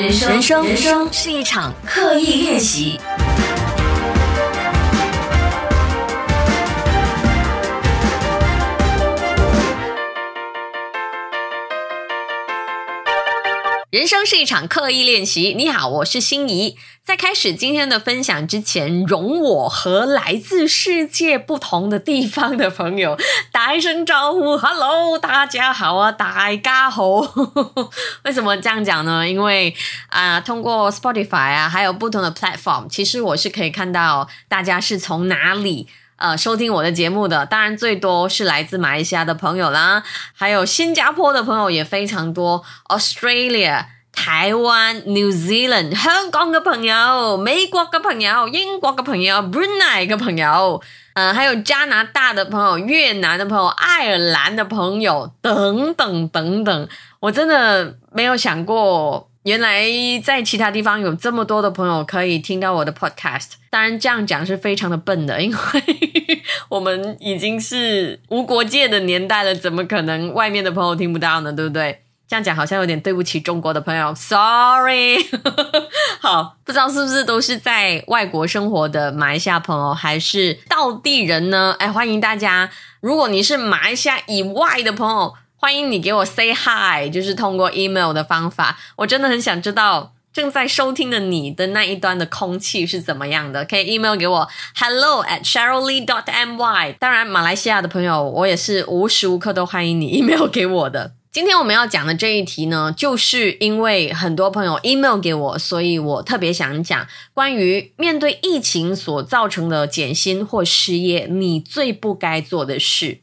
人生，人生，是一场刻意练习。人生是一场刻意练习。你好，我是心怡。在开始今天的分享之前，容我和来自世界不同的地方的朋友 打一声招呼。Hello，大家好啊，大家好。为什么这样讲呢？因为啊，通过 Spotify 啊，还有不同的 platform，其实我是可以看到大家是从哪里。呃，收听我的节目的，当然最多是来自马来西亚的朋友啦，还有新加坡的朋友也非常多，Australia、台湾、New Zealand、香港的朋友、美国的朋友、英国的朋友、Brunei 的朋友，嗯，还有加拿大的朋友、越南的朋友、爱尔兰的朋友等等等等，我真的没有想过。原来在其他地方有这么多的朋友可以听到我的 podcast，当然这样讲是非常的笨的，因为我们已经是无国界的年代了，怎么可能外面的朋友听不到呢？对不对？这样讲好像有点对不起中国的朋友，sorry。好，不知道是不是都是在外国生活的马来西亚朋友，还是道地人呢？哎，欢迎大家，如果你是马来西亚以外的朋友。欢迎你给我 say hi，就是通过 email 的方法。我真的很想知道正在收听的你的那一端的空气是怎么样的。可以 email 给我 hello at sheryllee dot my。当然，马来西亚的朋友，我也是无时无刻都欢迎你 email 给我的。今天我们要讲的这一题呢，就是因为很多朋友 email 给我，所以我特别想讲关于面对疫情所造成的减薪或失业，你最不该做的事。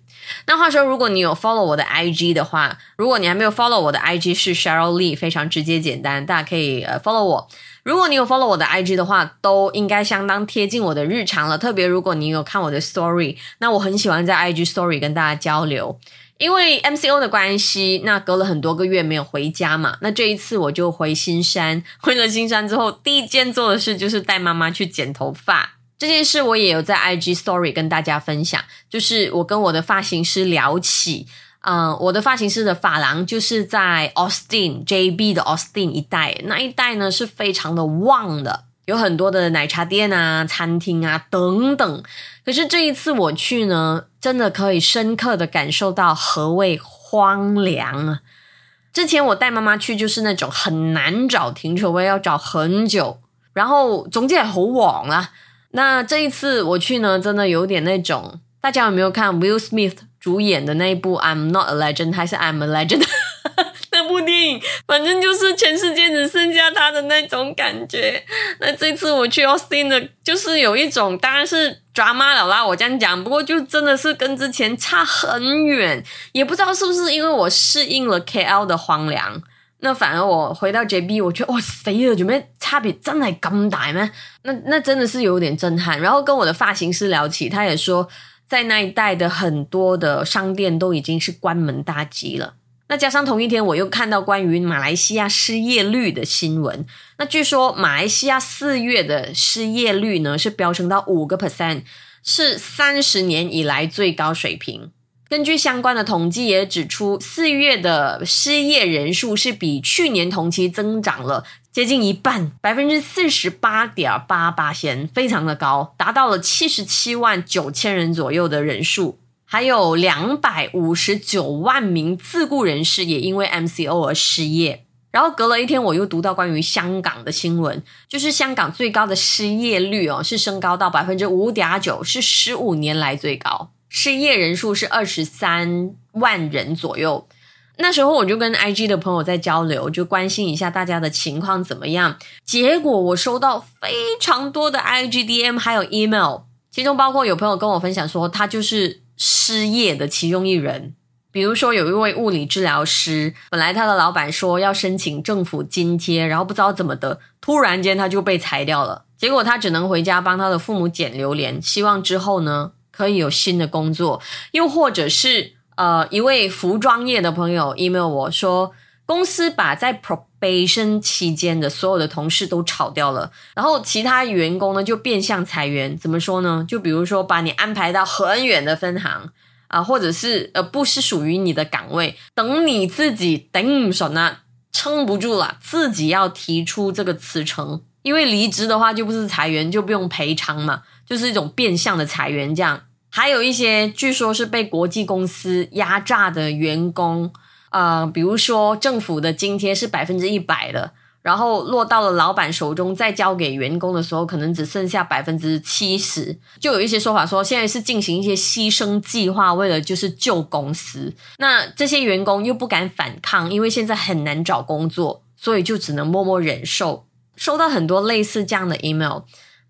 那话说，如果你有 follow 我的 IG 的话，如果你还没有 follow 我的 IG 是 Cheryl Lee，非常直接简单，大家可以呃 follow 我。如果你有 follow 我的 IG 的话，都应该相当贴近我的日常了。特别如果你有看我的 story，那我很喜欢在 IG story 跟大家交流。因为 MCO 的关系，那隔了很多个月没有回家嘛，那这一次我就回新山。回了新山之后，第一件做的事就是带妈妈去剪头发。这件事我也有在 IG Story 跟大家分享，就是我跟我的发型师聊起，嗯，我的发型师的发廊就是在 Austin JB 的 Austin 一带，那一带呢是非常的旺的，有很多的奶茶店啊、餐厅啊等等。可是这一次我去呢，真的可以深刻的感受到何谓荒凉啊！之前我带妈妈去就是那种很难找停车位，要找很久，然后中间好旺啊。那这一次我去呢，真的有点那种，大家有没有看 Will Smith 主演的那一部《I'm Not a Legend》还是《I'm a Legend 》那部电影？反正就是全世界只剩下他的那种感觉。那这次我去 Austin 的，就是有一种，当然是抓马了啦。我这样讲，不过就真的是跟之前差很远，也不知道是不是因为我适应了 KL 的荒凉。那反而我回到 JB，我觉得哇，死了，怎么差别真的咁大咩？那那真的是有点震撼。然后跟我的发型师聊起，他也说，在那一带的很多的商店都已经是关门大吉了。那加上同一天，我又看到关于马来西亚失业率的新闻。那据说马来西亚四月的失业率呢是飙升到五个 percent，是三十年以来最高水平。根据相关的统计也指出，四月的失业人数是比去年同期增长了接近一半，百分之四十八点八八千，非常的高，达到了七十七万九千人左右的人数。还有两百五十九万名自雇人士也因为 MCO 而失业。然后隔了一天，我又读到关于香港的新闻，就是香港最高的失业率哦，是升高到百分之五点九，是十五年来最高。失业人数是二十三万人左右。那时候我就跟 IG 的朋友在交流，就关心一下大家的情况怎么样。结果我收到非常多的 IGDM 还有 email，其中包括有朋友跟我分享说，他就是失业的其中一人。比如说有一位物理治疗师，本来他的老板说要申请政府津贴，然后不知道怎么的，突然间他就被裁掉了。结果他只能回家帮他的父母捡榴莲，希望之后呢。可以有新的工作，又或者是呃，一位服装业的朋友 email 我说，公司把在 probation 期间的所有的同事都炒掉了，然后其他员工呢就变相裁员。怎么说呢？就比如说把你安排到很远的分行啊，或者是呃不是属于你的岗位，等你自己顶什么，撑不住了，自己要提出这个辞呈。因为离职的话就不是裁员，就不用赔偿嘛，就是一种变相的裁员。这样还有一些据说是被国际公司压榨的员工，呃，比如说政府的津贴是百分之一百的。然后落到了老板手中，再交给员工的时候，可能只剩下百分之七十。就有一些说法说，现在是进行一些牺牲计划，为了就是救公司。那这些员工又不敢反抗，因为现在很难找工作，所以就只能默默忍受。收到很多类似这样的 email。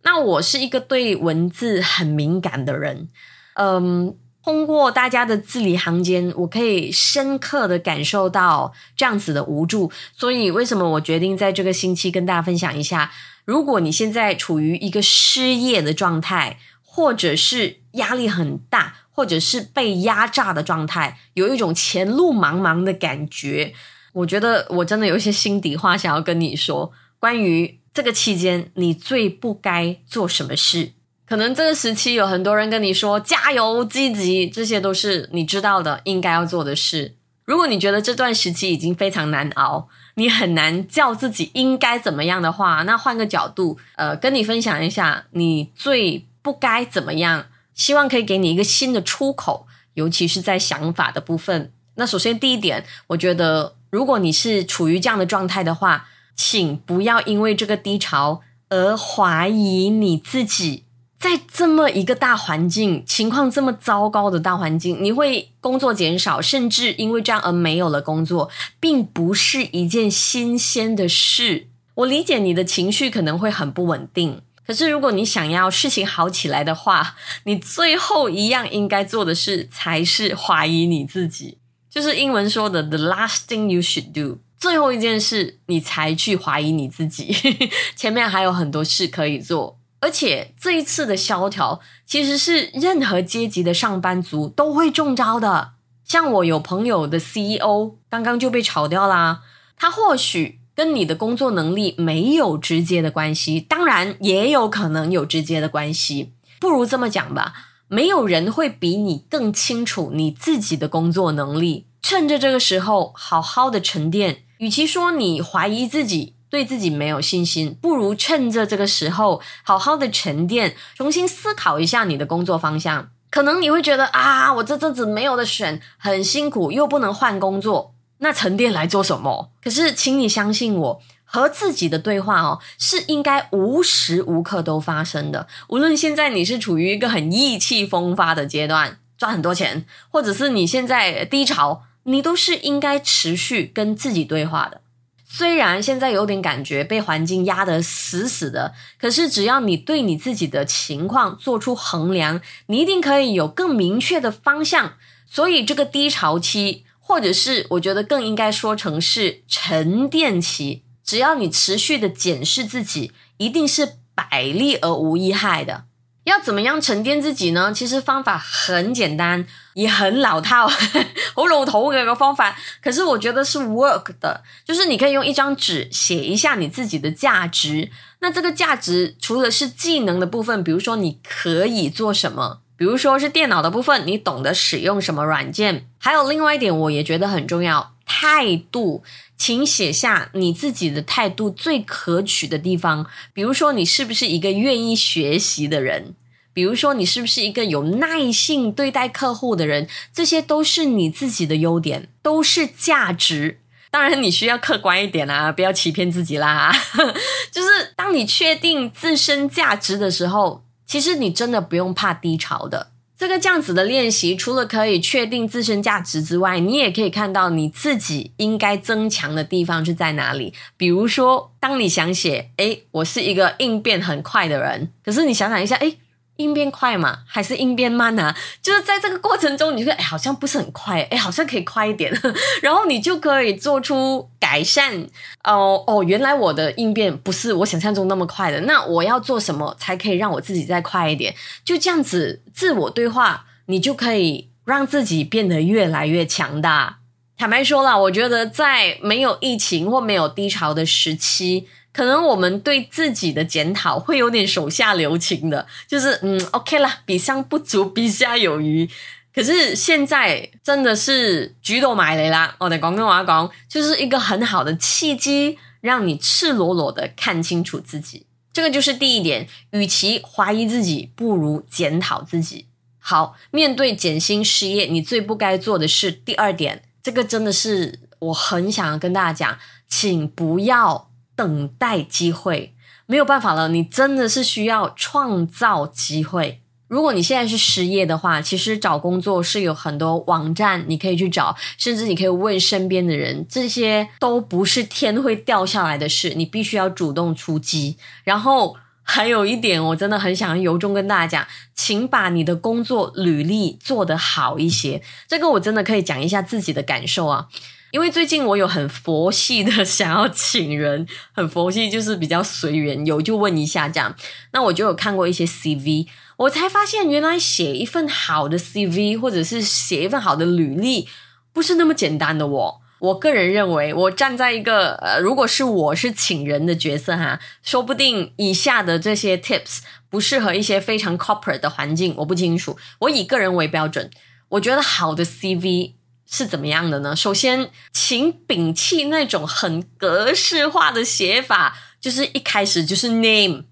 那我是一个对文字很敏感的人，嗯。通过大家的字里行间，我可以深刻的感受到这样子的无助。所以，为什么我决定在这个星期跟大家分享一下？如果你现在处于一个失业的状态，或者是压力很大，或者是被压榨的状态，有一种前路茫茫的感觉，我觉得我真的有一些心底话想要跟你说。关于这个期间，你最不该做什么事？可能这个时期有很多人跟你说加油、积极，这些都是你知道的应该要做的事。如果你觉得这段时期已经非常难熬，你很难叫自己应该怎么样的话，那换个角度，呃，跟你分享一下你最不该怎么样，希望可以给你一个新的出口，尤其是在想法的部分。那首先第一点，我觉得如果你是处于这样的状态的话，请不要因为这个低潮而怀疑你自己。在这么一个大环境、情况这么糟糕的大环境，你会工作减少，甚至因为这样而没有了工作，并不是一件新鲜的事。我理解你的情绪可能会很不稳定，可是如果你想要事情好起来的话，你最后一样应该做的事才是怀疑你自己，就是英文说的 “the last thing you should do”。最后一件事，你才去怀疑你自己，前面还有很多事可以做。而且这一次的萧条，其实是任何阶级的上班族都会中招的。像我有朋友的 CEO 刚刚就被炒掉啦。他或许跟你的工作能力没有直接的关系，当然也有可能有直接的关系。不如这么讲吧，没有人会比你更清楚你自己的工作能力。趁着这个时候，好好的沉淀。与其说你怀疑自己。对自己没有信心，不如趁着这个时候好好的沉淀，重新思考一下你的工作方向。可能你会觉得啊，我这阵子没有的选，很辛苦，又不能换工作，那沉淀来做什么？可是，请你相信我，和自己的对话哦，是应该无时无刻都发生的。无论现在你是处于一个很意气风发的阶段，赚很多钱，或者是你现在低潮，你都是应该持续跟自己对话的。虽然现在有点感觉被环境压得死死的，可是只要你对你自己的情况做出衡量，你一定可以有更明确的方向。所以这个低潮期，或者是我觉得更应该说成是沉淀期，只要你持续的检视自己，一定是百利而无一害的。要怎么样沉淀自己呢？其实方法很简单，也很老套，好老头的一个方法。可是我觉得是 work 的，就是你可以用一张纸写一下你自己的价值。那这个价值除了是技能的部分，比如说你可以做什么，比如说是电脑的部分，你懂得使用什么软件。还有另外一点，我也觉得很重要，态度。请写下你自己的态度最可取的地方，比如说你是不是一个愿意学习的人，比如说你是不是一个有耐性对待客户的人，这些都是你自己的优点，都是价值。当然，你需要客观一点啊，不要欺骗自己啦。就是当你确定自身价值的时候，其实你真的不用怕低潮的。这个这样子的练习，除了可以确定自身价值之外，你也可以看到你自己应该增强的地方是在哪里。比如说，当你想写“诶，我是一个应变很快的人”，可是你想想一下，诶。应变快嘛，还是应变慢啊？就是在这个过程中，你觉得哎，好像不是很快，哎，好像可以快一点，然后你就可以做出改善。哦哦，原来我的应变不是我想象中那么快的，那我要做什么才可以让我自己再快一点？就这样子自我对话，你就可以让自己变得越来越强大。坦白说了，我觉得在没有疫情或没有低潮的时期。可能我们对自己的检讨会有点手下留情的，就是嗯，OK 了，比上不足，比下有余。可是现在真的是举头买雷啦！我的广东话讲，就是一个很好的契机，让你赤裸裸的看清楚自己。这个就是第一点，与其怀疑自己，不如检讨自己。好，面对减薪失业，你最不该做的是第二点。这个真的是我很想要跟大家讲，请不要等待机会，没有办法了，你真的是需要创造机会。如果你现在是失业的话，其实找工作是有很多网站你可以去找，甚至你可以问身边的人，这些都不是天会掉下来的事，你必须要主动出击，然后。还有一点，我真的很想由衷跟大家讲，请把你的工作履历做得好一些。这个我真的可以讲一下自己的感受啊，因为最近我有很佛系的想要请人，很佛系就是比较随缘，有就问一下这样。那我就有看过一些 CV，我才发现原来写一份好的 CV 或者是写一份好的履历，不是那么简单的哦。我个人认为，我站在一个呃，如果是我是请人的角色哈，说不定以下的这些 tips 不适合一些非常 corporate 的环境，我不清楚。我以个人为标准，我觉得好的 CV 是怎么样的呢？首先，请摒弃那种很格式化的写法，就是一开始就是 name、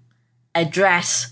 address、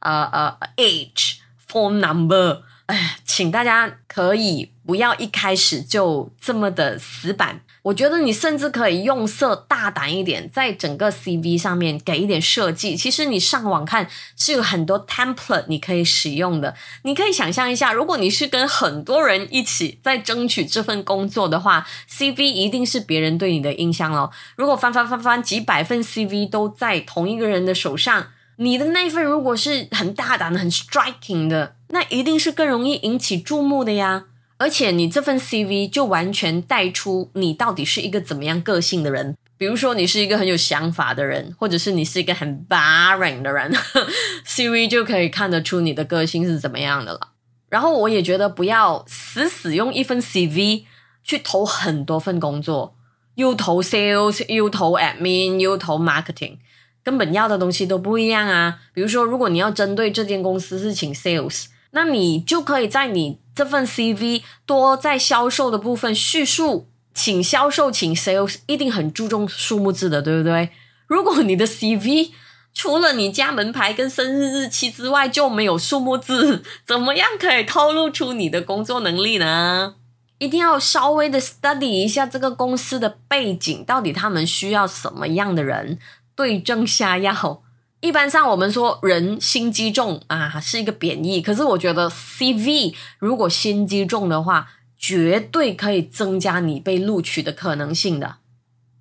呃呃 age、phone number。哎，请大家可以不要一开始就这么的死板。我觉得你甚至可以用色大胆一点，在整个 CV 上面给一点设计。其实你上网看是有很多 template 你可以使用的。你可以想象一下，如果你是跟很多人一起在争取这份工作的话，CV 一定是别人对你的印象咯。如果翻翻翻翻几百份 CV 都在同一个人的手上。你的那份如果是很大胆的、很 striking 的，那一定是更容易引起注目的呀。而且你这份 CV 就完全带出你到底是一个怎么样个性的人。比如说，你是一个很有想法的人，或者是你是一个很 boring 的人，CV 就可以看得出你的个性是怎么样的了。然后我也觉得不要死死用一份 CV 去投很多份工作，又投 sales，又投 admin，又投 marketing。根本要的东西都不一样啊！比如说，如果你要针对这间公司是请 sales，那你就可以在你这份 CV 多在销售的部分叙述，请销售，请 sales，一定很注重数目字的，对不对？如果你的 CV 除了你家门牌跟生日日期之外就没有数目字，怎么样可以透露出你的工作能力呢？一定要稍微的 study 一下这个公司的背景，到底他们需要什么样的人。对症下药，一般上我们说人心机重啊，是一个贬义。可是我觉得 CV 如果心机重的话，绝对可以增加你被录取的可能性的。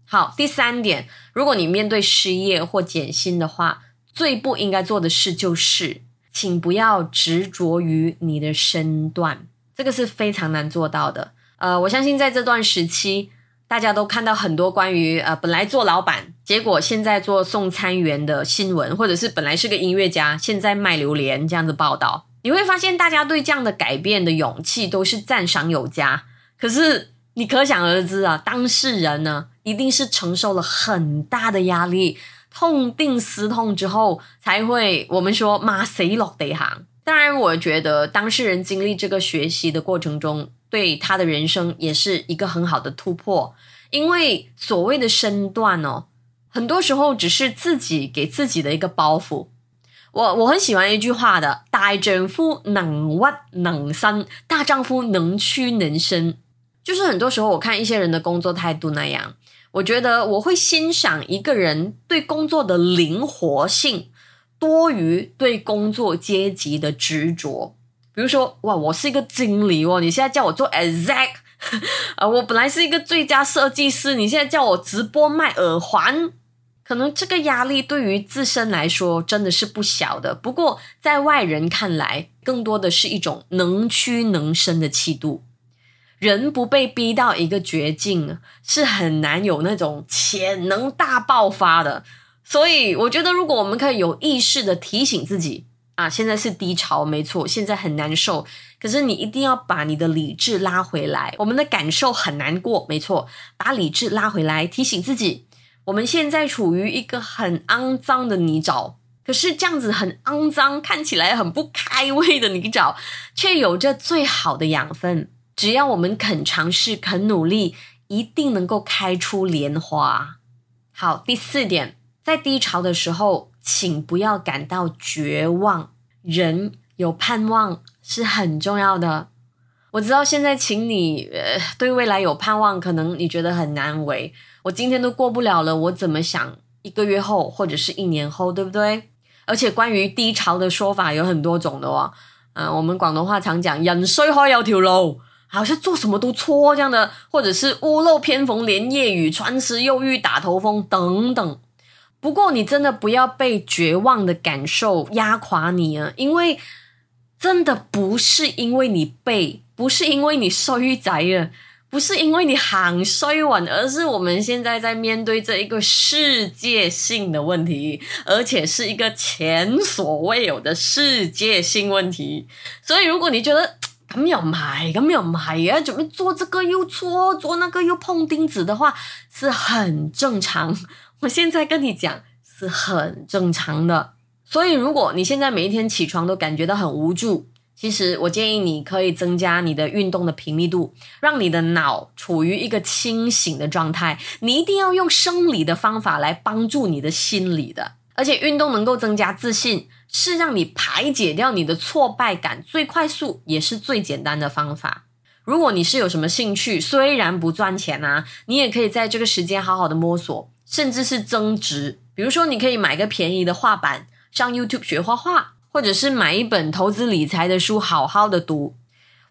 好，第三点，如果你面对失业或减薪的话，最不应该做的事就是，请不要执着于你的身段，这个是非常难做到的。呃，我相信在这段时期。大家都看到很多关于呃本来做老板，结果现在做送餐员的新闻，或者是本来是个音乐家，现在卖榴莲这样子报道，你会发现大家对这样的改变的勇气都是赞赏有加。可是你可想而知啊，当事人呢一定是承受了很大的压力，痛定思痛之后才会我们说马谁落得行。当然，我觉得当事人经历这个学习的过程中。对他的人生也是一个很好的突破，因为所谓的身段哦，很多时候只是自己给自己的一个包袱。我我很喜欢一句话的：“大丈夫能屈能伸，大丈夫能屈能伸。”就是很多时候我看一些人的工作态度那样，我觉得我会欣赏一个人对工作的灵活性多于对工作阶级的执着。比如说，哇，我是一个经理哦，你现在叫我做 exec，啊，我本来是一个最佳设计师，你现在叫我直播卖耳环，可能这个压力对于自身来说真的是不小的。不过在外人看来，更多的是一种能屈能伸的气度。人不被逼到一个绝境，是很难有那种潜能大爆发的。所以，我觉得如果我们可以有意识的提醒自己。啊，现在是低潮，没错，现在很难受。可是你一定要把你的理智拉回来。我们的感受很难过，没错，把理智拉回来，提醒自己，我们现在处于一个很肮脏的泥沼，可是这样子很肮脏，看起来很不开胃的泥沼，却有着最好的养分。只要我们肯尝试、肯努力，一定能够开出莲花。好，第四点，在低潮的时候，请不要感到绝望。人有盼望是很重要的。我知道现在，请你呃对未来有盼望，可能你觉得很难为。我今天都过不了了，我怎么想一个月后或者是一年后，对不对？而且关于低潮的说法有很多种的哦。嗯，我们广东话常讲“人衰开有条路”，好像做什么都错这样的，或者是“屋漏偏逢连夜雨，船迟又遇打头风”等等。不过，你真的不要被绝望的感受压垮你啊，因为真的不是因为你背，不是因为你衰宅啊。不是因为你很衰稳，而是我们现在在面对这一个世界性的问题，而且是一个前所未有的世界性问题。所以，如果你觉得咁又唔系，咁又唔系啊，准备做这个又错，做那个又碰钉子的话，是很正常。我现在跟你讲，是很正常的。所以，如果你现在每一天起床都感觉到很无助，其实我建议你可以增加你的运动的频率度，让你的脑处于一个清醒的状态。你一定要用生理的方法来帮助你的心理的，而且运动能够增加自信，是让你排解掉你的挫败感最快速也是最简单的方法。如果你是有什么兴趣，虽然不赚钱啊，你也可以在这个时间好好的摸索，甚至是增值。比如说，你可以买个便宜的画板，上 YouTube 学画画。或者是买一本投资理财的书，好好的读。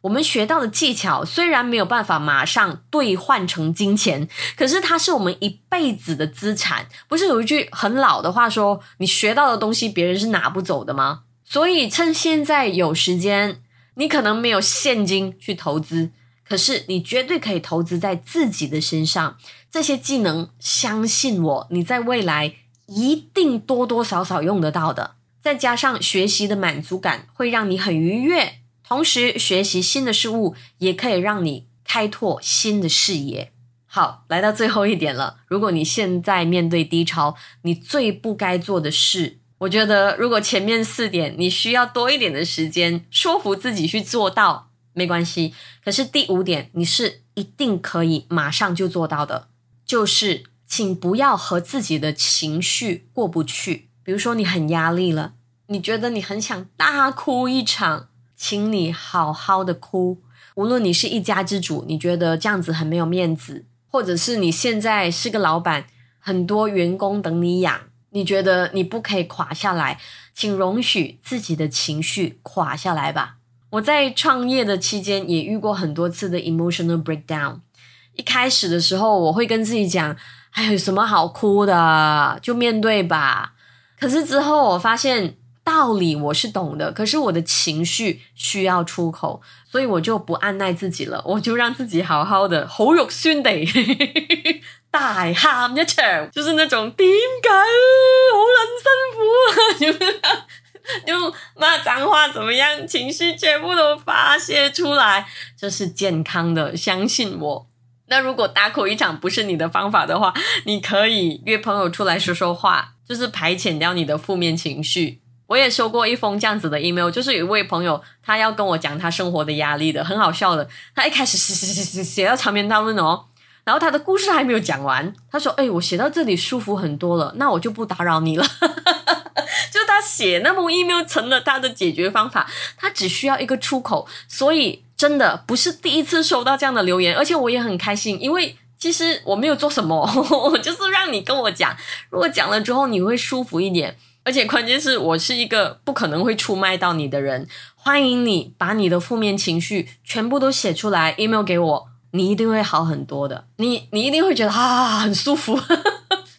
我们学到的技巧虽然没有办法马上兑换成金钱，可是它是我们一辈子的资产。不是有一句很老的话说：“你学到的东西，别人是拿不走的吗？”所以趁现在有时间，你可能没有现金去投资，可是你绝对可以投资在自己的身上。这些技能，相信我，你在未来一定多多少少用得到的。再加上学习的满足感会让你很愉悦，同时学习新的事物也可以让你开拓新的视野。好，来到最后一点了。如果你现在面对低潮，你最不该做的事，我觉得如果前面四点你需要多一点的时间说服自己去做到，没关系。可是第五点你是一定可以马上就做到的，就是请不要和自己的情绪过不去。比如说你很压力了，你觉得你很想大哭一场，请你好好的哭。无论你是一家之主，你觉得这样子很没有面子，或者是你现在是个老板，很多员工等你养，你觉得你不可以垮下来，请容许自己的情绪垮下来吧。我在创业的期间也遇过很多次的 emotional breakdown。一开始的时候，我会跟自己讲：“哎，有什么好哭的？就面对吧。”可是之后我发现道理我是懂的，可是我的情绪需要出口，所以我就不按耐自己了，我就让自己好好的好肉酸地大喊一场，就是那种点解好撚辛苦啊，就骂脏话怎么样，情绪全部都发泄出来，这是健康的，相信我。那如果大哭一场不是你的方法的话，你可以约朋友出来说说话。就是排遣掉你的负面情绪。我也收过一封这样子的 email，就是有一位朋友，他要跟我讲他生活的压力的，很好笑的。他一开始写写写写写到长篇大论哦，然后他的故事还没有讲完，他说：“哎，我写到这里舒服很多了，那我就不打扰你了。” 就他写那封 email 成了他的解决方法，他只需要一个出口。所以真的不是第一次收到这样的留言，而且我也很开心，因为。其实我没有做什么，我就是让你跟我讲。如果讲了之后你会舒服一点，而且关键是我是一个不可能会出卖到你的人。欢迎你把你的负面情绪全部都写出来，email 给我，你一定会好很多的。你你一定会觉得啊很舒服，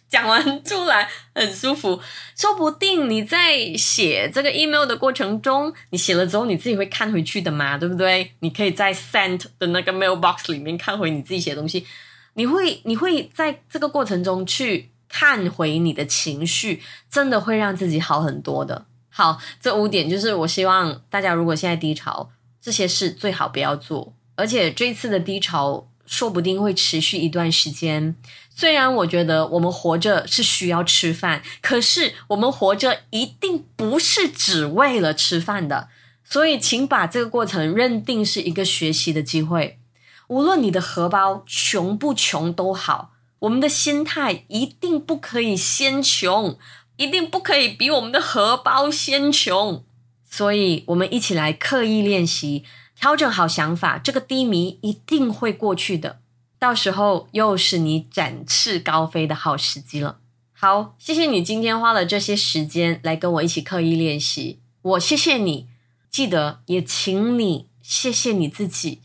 讲完出来很舒服。说不定你在写这个 email 的过程中，你写了之后你自己会看回去的嘛，对不对？你可以在 sent 的那个 mailbox 里面看回你自己写的东西。你会，你会在这个过程中去看回你的情绪，真的会让自己好很多的。好，这五点就是我希望大家，如果现在低潮，这些事最好不要做。而且这次的低潮，说不定会持续一段时间。虽然我觉得我们活着是需要吃饭，可是我们活着一定不是只为了吃饭的。所以，请把这个过程认定是一个学习的机会。无论你的荷包穷不穷都好，我们的心态一定不可以先穷，一定不可以比我们的荷包先穷。所以，我们一起来刻意练习，调整好想法，这个低迷一定会过去的。到时候又是你展翅高飞的好时机了。好，谢谢你今天花了这些时间来跟我一起刻意练习，我谢谢你。记得也请你谢谢你自己，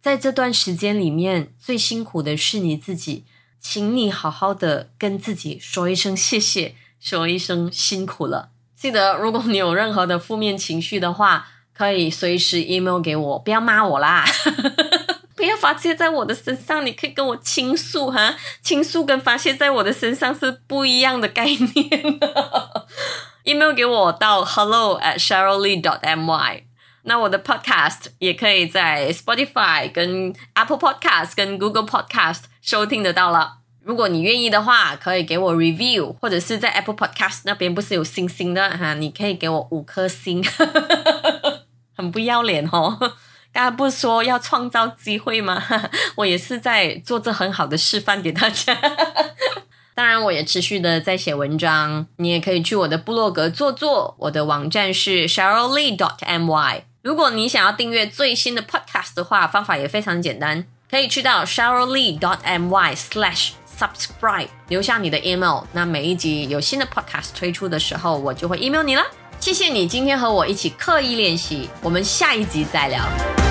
在这段时间里面最辛苦的是你自己，请你好好的跟自己说一声谢谢，说一声辛苦了。记得如果你有任何的负面情绪的话，可以随时 email 给我，不要骂我啦。不要发泄在我的身上，你可以跟我倾诉哈。倾诉跟发泄在我的身上是不一样的概念。email 给我到 hello at sheryllee dot my。那我的 podcast 也可以在 Spotify、跟 Apple Podcast、跟 Google Podcast 收听得到了。如果你愿意的话，可以给我 review，或者是在 Apple Podcast 那边不是有星星的哈，你可以给我五颗星，很不要脸哦。刚才不是说要创造机会吗？我也是在做这很好的示范给大家。当然，我也持续的在写文章，你也可以去我的部落格做做。我的网站是 sheryllee dot my。如果你想要订阅最新的 podcast 的话，方法也非常简单，可以去到 sheryllee dot my slash subscribe，留下你的 email。那每一集有新的 podcast 推出的时候，我就会 email 你了。谢谢你今天和我一起刻意练习，我们下一集再聊。